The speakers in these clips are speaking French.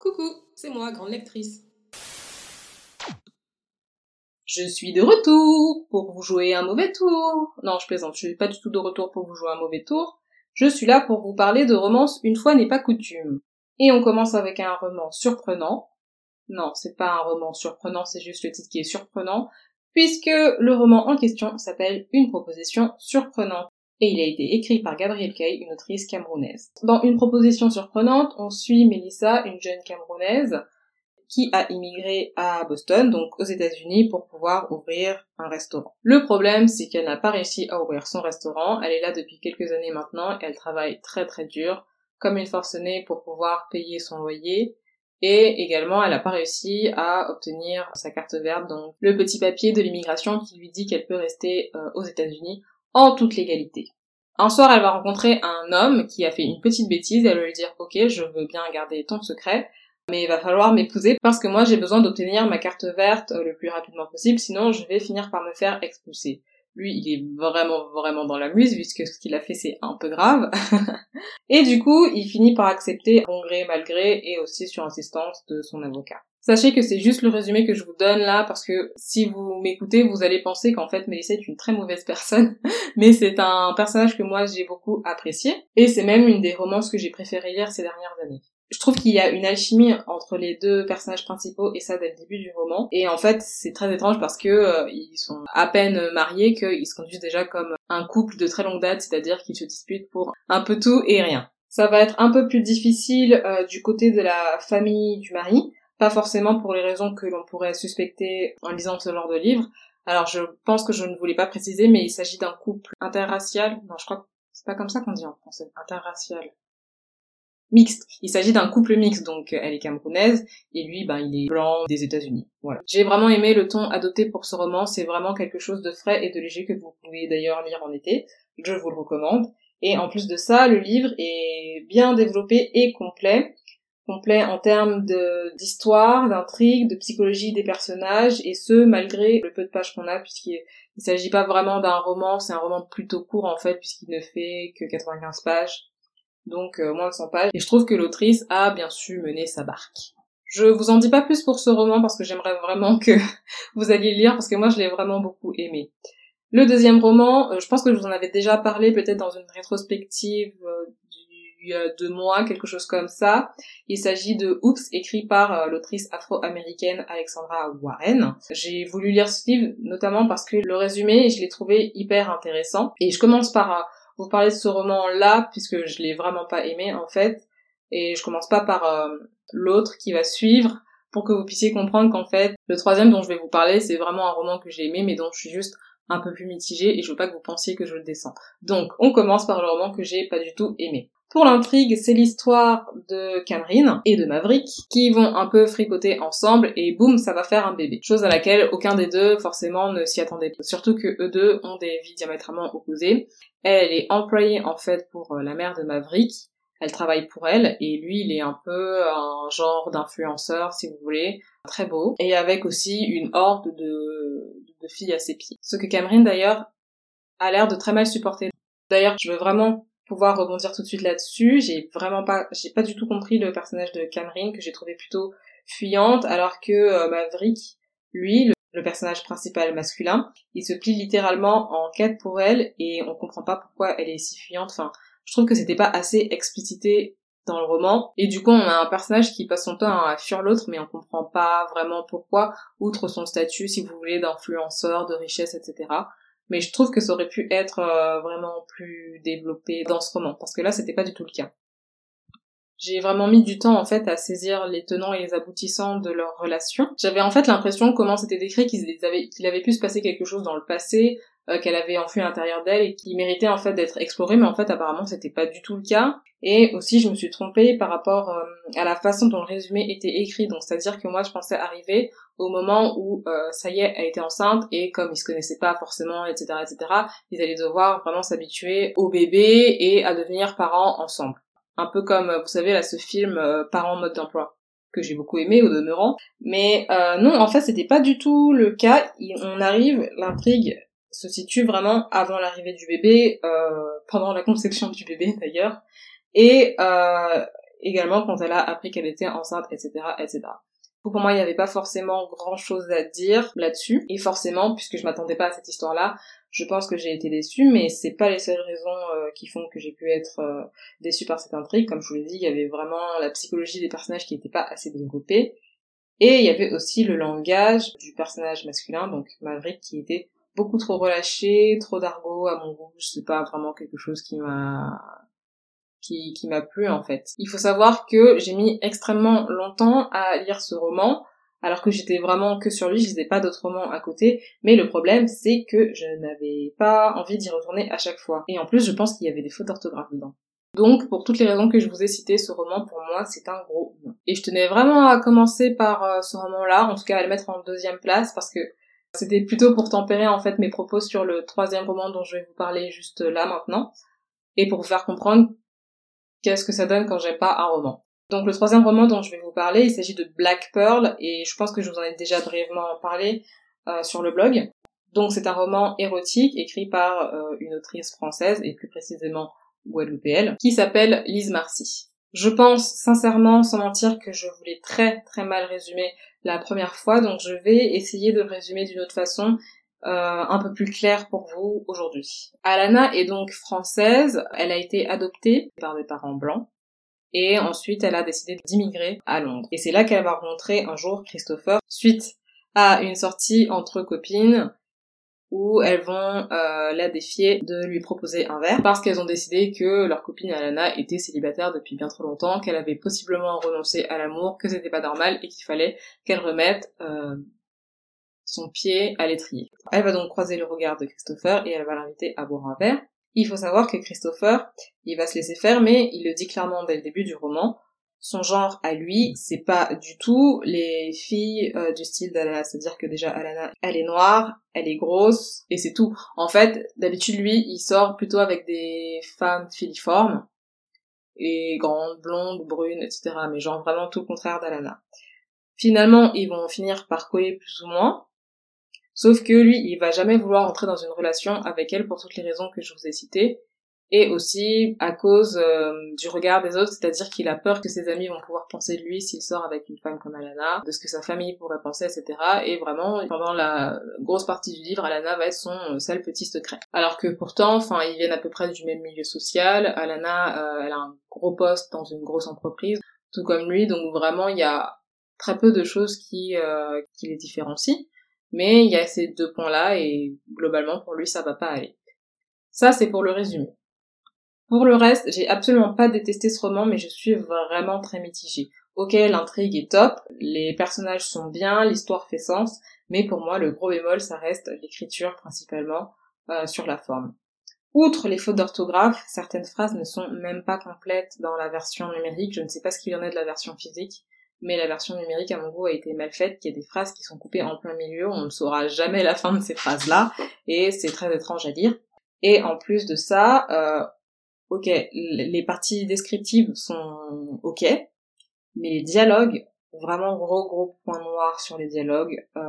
Coucou, c'est moi, grande lectrice. Je suis de retour pour vous jouer un mauvais tour. Non, je plaisante, je suis pas du tout de retour pour vous jouer un mauvais tour. Je suis là pour vous parler de romance une fois n'est pas coutume. Et on commence avec un roman surprenant. Non, c'est pas un roman surprenant, c'est juste le titre qui est surprenant, puisque le roman en question s'appelle Une proposition surprenante et il a été écrit par Gabrielle Kay, une autrice camerounaise. Dans une proposition surprenante, on suit Melissa, une jeune camerounaise, qui a immigré à Boston, donc aux États-Unis, pour pouvoir ouvrir un restaurant. Le problème, c'est qu'elle n'a pas réussi à ouvrir son restaurant. Elle est là depuis quelques années maintenant et elle travaille très très dur, comme une forcenée pour pouvoir payer son loyer. Et également, elle n'a pas réussi à obtenir sa carte verte, donc le petit papier de l'immigration qui lui dit qu'elle peut rester euh, aux États-Unis en toute légalité. Un soir, elle va rencontrer un homme qui a fait une petite bêtise, elle va lui dire ok, je veux bien garder ton secret, mais il va falloir m'épouser parce que moi j'ai besoin d'obtenir ma carte verte euh, le plus rapidement possible, sinon je vais finir par me faire expulser. Lui, il est vraiment, vraiment dans la muse, puisque ce qu'il a fait, c'est un peu grave. et du coup, il finit par accepter, bon gré, mal gré, et aussi sur insistance de son avocat. Sachez que c'est juste le résumé que je vous donne là parce que si vous m'écoutez, vous allez penser qu'en fait Mélissa est une très mauvaise personne, mais c'est un personnage que moi j'ai beaucoup apprécié et c'est même une des romances que j'ai préféré lire ces dernières années. Je trouve qu'il y a une alchimie entre les deux personnages principaux et ça dès le début du roman. Et en fait, c'est très étrange parce que euh, ils sont à peine mariés qu'ils se conduisent déjà comme un couple de très longue date, c'est-à-dire qu'ils se disputent pour un peu tout et rien. Ça va être un peu plus difficile euh, du côté de la famille du mari pas forcément pour les raisons que l'on pourrait suspecter en lisant ce genre de livre. Alors je pense que je ne voulais pas préciser, mais il s'agit d'un couple interracial. Non, je crois que c'est pas comme ça qu'on dit en français. Interracial. Mixte. Il s'agit d'un couple mixte, donc elle est camerounaise et lui, ben, il est blanc des États-Unis. Voilà. J'ai vraiment aimé le ton adopté pour ce roman. C'est vraiment quelque chose de frais et de léger que vous pouvez d'ailleurs lire en été. Je vous le recommande. Et en plus de ça, le livre est bien développé et complet complet en termes d'histoire, d'intrigue, de psychologie des personnages, et ce, malgré le peu de pages qu'on a, puisqu'il ne s'agit pas vraiment d'un roman, c'est un roman plutôt court en fait, puisqu'il ne fait que 95 pages, donc euh, moins de 100 pages, et je trouve que l'autrice a bien su mener sa barque. Je vous en dis pas plus pour ce roman parce que j'aimerais vraiment que vous alliez le lire parce que moi je l'ai vraiment beaucoup aimé. Le deuxième roman, euh, je pense que je vous en avais déjà parlé peut-être dans une rétrospective euh, y a deux mois, quelque chose comme ça. Il s'agit de Oops, écrit par euh, l'autrice afro-américaine Alexandra Warren. J'ai voulu lire ce livre notamment parce que le résumé, je l'ai trouvé hyper intéressant. Et je commence par euh, vous parler de ce roman-là, puisque je l'ai vraiment pas aimé en fait. Et je commence pas par euh, l'autre qui va suivre, pour que vous puissiez comprendre qu'en fait, le troisième dont je vais vous parler, c'est vraiment un roman que j'ai aimé, mais dont je suis juste un peu plus mitigée et je veux pas que vous pensiez que je le descends. Donc, on commence par le roman que j'ai pas du tout aimé. Pour l'intrigue, c'est l'histoire de Cameron et de Maverick qui vont un peu fricoter ensemble et boum, ça va faire un bébé. Chose à laquelle aucun des deux forcément ne s'y attendait. Surtout que eux deux ont des vies diamétralement opposées. Elle est employée en fait pour euh, la mère de Maverick. Elle travaille pour elle et lui il est un peu un genre d'influenceur si vous voulez, très beau et avec aussi une horde de, filles à ses pieds. Ce que Cameron d'ailleurs a l'air de très mal supporter. D'ailleurs, je veux vraiment pouvoir rebondir tout de suite là-dessus. J'ai vraiment pas, j'ai pas du tout compris le personnage de Cameron que j'ai trouvé plutôt fuyante, alors que euh, Maverick, lui, le, personnage principal masculin, il se plie littéralement en quête pour elle et on comprend pas pourquoi elle est si fuyante. Enfin, je trouve que c'était pas assez explicité dans le roman et du coup on a un personnage qui passe son temps à fuir l'autre mais on comprend pas vraiment pourquoi outre son statut si vous voulez d'influenceur de richesse etc mais je trouve que ça aurait pu être euh, vraiment plus développé dans ce roman, parce que là, c'était pas du tout le cas. J'ai vraiment mis du temps en fait à saisir les tenants et les aboutissants de leur relation. J'avais en fait l'impression comment c'était décrit qu'il avait, qu'il avait pu se passer quelque chose dans le passé, euh, qu'elle avait enfui à l'intérieur d'elle et qui méritait en fait d'être exploré, mais en fait apparemment c'était pas du tout le cas. Et aussi je me suis trompée par rapport euh, à la façon dont le résumé était écrit, donc c'est-à-dire que moi je pensais arriver au moment où euh, ça y est, elle était enceinte et comme ils se connaissaient pas forcément, etc., etc., ils allaient devoir vraiment s'habituer au bébé et à devenir parents ensemble. Un peu comme, vous savez, là, ce film euh, Parents mode d'emploi que j'ai beaucoup aimé au demeurant. Mais euh, non, en fait, c'était pas du tout le cas. On arrive, l'intrigue se situe vraiment avant l'arrivée du bébé, pendant la conception du bébé d'ailleurs. Et également quand elle a appris qu'elle était enceinte, etc., etc. Pour moi, il n'y avait pas forcément grand chose à dire là-dessus. Et forcément, puisque je m'attendais pas à cette histoire-là, je pense que j'ai été déçue, mais c'est pas les seules raisons euh, qui font que j'ai pu être euh, déçue par cette intrigue. Comme je vous l'ai dit, il y avait vraiment la psychologie des personnages qui n'était pas assez développée. Et il y avait aussi le langage du personnage masculin, donc Maverick, qui était beaucoup trop relâché, trop d'argot à mon goût. C'est pas vraiment quelque chose qui m'a qui, qui m'a plu en fait. Il faut savoir que j'ai mis extrêmement longtemps à lire ce roman, alors que j'étais vraiment que sur lui, je lisais pas d'autres romans à côté, mais le problème c'est que je n'avais pas envie d'y retourner à chaque fois. Et en plus, je pense qu'il y avait des fautes d'orthographe dedans. Donc, pour toutes les raisons que je vous ai citées, ce roman, pour moi, c'est un gros non. Et je tenais vraiment à commencer par euh, ce roman-là, en tout cas à le mettre en deuxième place, parce que c'était plutôt pour tempérer en fait mes propos sur le troisième roman dont je vais vous parler juste là maintenant, et pour vous faire comprendre qu'est-ce que ça donne quand j'ai pas un roman. Donc le troisième roman dont je vais vous parler, il s'agit de Black Pearl, et je pense que je vous en ai déjà brièvement parlé euh, sur le blog. Donc c'est un roman érotique écrit par euh, une autrice française, et plus précisément guadeloupéenne, qui s'appelle Lise Marcy. Je pense sincèrement, sans mentir, que je voulais très très mal résumer la première fois, donc je vais essayer de le résumer d'une autre façon euh, un peu plus clair pour vous aujourd'hui. Alana est donc française, elle a été adoptée par des parents blancs et ensuite elle a décidé d'immigrer à Londres. Et c'est là qu'elle va rencontrer un jour Christopher suite à une sortie entre copines où elles vont euh, la défier de lui proposer un verre parce qu'elles ont décidé que leur copine Alana était célibataire depuis bien trop longtemps, qu'elle avait possiblement renoncé à l'amour, que c'était pas normal et qu'il fallait qu'elle remette euh, son pied à l'étrier. Elle va donc croiser le regard de Christopher et elle va l'inviter à boire un verre. Il faut savoir que Christopher, il va se laisser faire, mais il le dit clairement dès le début du roman. Son genre à lui, c'est pas du tout les filles euh, du style d'Alana. C'est-à-dire que déjà Alana, elle est noire, elle est grosse, et c'est tout. En fait, d'habitude lui, il sort plutôt avec des femmes filiformes, et grandes, blondes, brunes, etc. Mais genre vraiment tout le contraire d'Alana. Finalement, ils vont finir par coller plus ou moins, Sauf que lui, il va jamais vouloir entrer dans une relation avec elle pour toutes les raisons que je vous ai citées. Et aussi à cause euh, du regard des autres, c'est-à-dire qu'il a peur que ses amis vont pouvoir penser de lui s'il sort avec une femme comme Alana, de ce que sa famille pourrait penser, etc. Et vraiment, pendant la grosse partie du livre, Alana va être son euh, seul petit secret. Alors que pourtant, enfin, ils viennent à peu près du même milieu social. Alana, euh, elle a un gros poste dans une grosse entreprise, tout comme lui, donc vraiment, il y a très peu de choses qui, qui les différencient. Mais il y a ces deux points-là et globalement pour lui ça va pas aller. Ça c'est pour le résumé. Pour le reste, j'ai absolument pas détesté ce roman mais je suis vraiment très mitigée. Ok, l'intrigue est top, les personnages sont bien, l'histoire fait sens, mais pour moi le gros bémol ça reste l'écriture principalement euh, sur la forme. Outre les fautes d'orthographe, certaines phrases ne sont même pas complètes dans la version numérique, je ne sais pas ce qu'il y en a de la version physique, mais la version numérique à mon goût a été mal faite, il y a des phrases qui sont coupées en plein milieu, on ne saura jamais la fin de ces phrases-là, et c'est très étrange à lire. Et en plus de ça, euh, ok, les parties descriptives sont ok, mais les dialogues, vraiment gros gros point noir sur les dialogues, euh,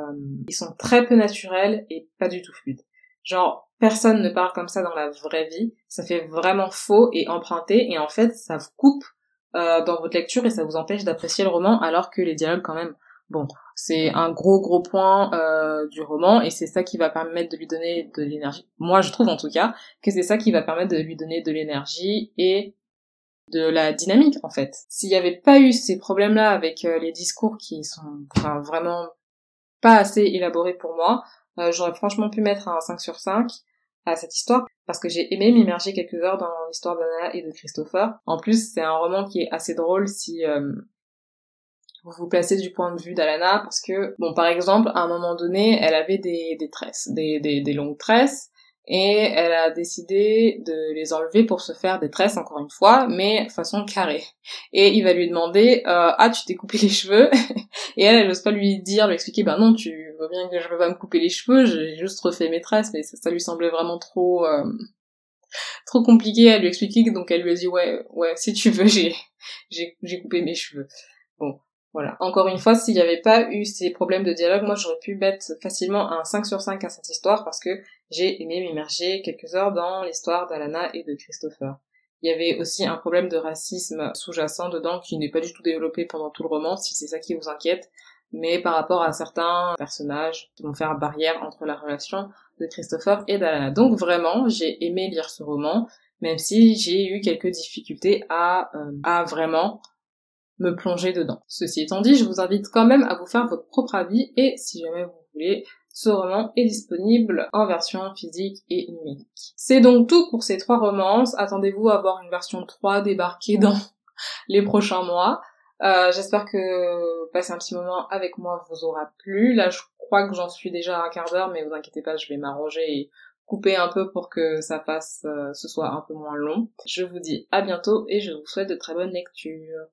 ils sont très peu naturels et pas du tout fluides. Genre, personne ne parle comme ça dans la vraie vie, ça fait vraiment faux et emprunté, et en fait, ça vous coupe euh, dans votre lecture et ça vous empêche d'apprécier le roman alors que les dialogues quand même bon c'est un gros gros point euh, du roman et c'est ça qui va permettre de lui donner de l'énergie moi je trouve en tout cas que c'est ça qui va permettre de lui donner de l'énergie et de la dynamique en fait s'il n'y avait pas eu ces problèmes là avec euh, les discours qui sont vraiment pas assez élaborés pour moi euh, j'aurais franchement pu mettre un 5 sur 5 à cette histoire parce que j'ai aimé m'immerger quelques heures dans l'histoire d'Anna et de Christopher. En plus, c'est un roman qui est assez drôle si vous vous placez du point de vue d'Alana parce que, bon, par exemple, à un moment donné, elle avait des, des tresses, des, des, des longues tresses et elle a décidé de les enlever pour se faire des tresses encore une fois, mais façon carrée. Et il va lui demander euh, ah tu t'es coupé les cheveux? Et elle elle n'ose pas lui dire lui expliquer ben non tu vois bien que je veux pas me couper les cheveux j'ai juste refait mes tresses mais ça, lui semblait vraiment trop euh, trop compliqué à lui expliquer donc elle lui a dit ouais ouais si tu veux j'ai j'ai j'ai coupé mes cheveux bon voilà. Encore une fois, s'il n'y avait pas eu ces problèmes de dialogue, moi j'aurais pu mettre facilement un 5 sur 5 à cette histoire parce que j'ai aimé m'immerger quelques heures dans l'histoire d'Alana et de Christopher. Il y avait aussi un problème de racisme sous-jacent dedans qui n'est pas du tout développé pendant tout le roman, si c'est ça qui vous inquiète, mais par rapport à certains personnages qui vont faire barrière entre la relation de Christopher et d'Alana. Donc vraiment, j'ai aimé lire ce roman, même si j'ai eu quelques difficultés à, euh, à vraiment me plonger dedans. Ceci étant dit, je vous invite quand même à vous faire votre propre avis et si jamais vous voulez, ce roman est disponible en version physique et numérique. C'est donc tout pour ces trois romances. Attendez-vous à avoir une version 3 débarquer dans les prochains mois. Euh, J'espère que passer un petit moment avec moi vous aura plu. Là, je crois que j'en suis déjà à un quart d'heure, mais vous inquiétez pas, je vais m'arranger et couper un peu pour que ça fasse, euh, ce soit un peu moins long. Je vous dis à bientôt et je vous souhaite de très bonnes lectures.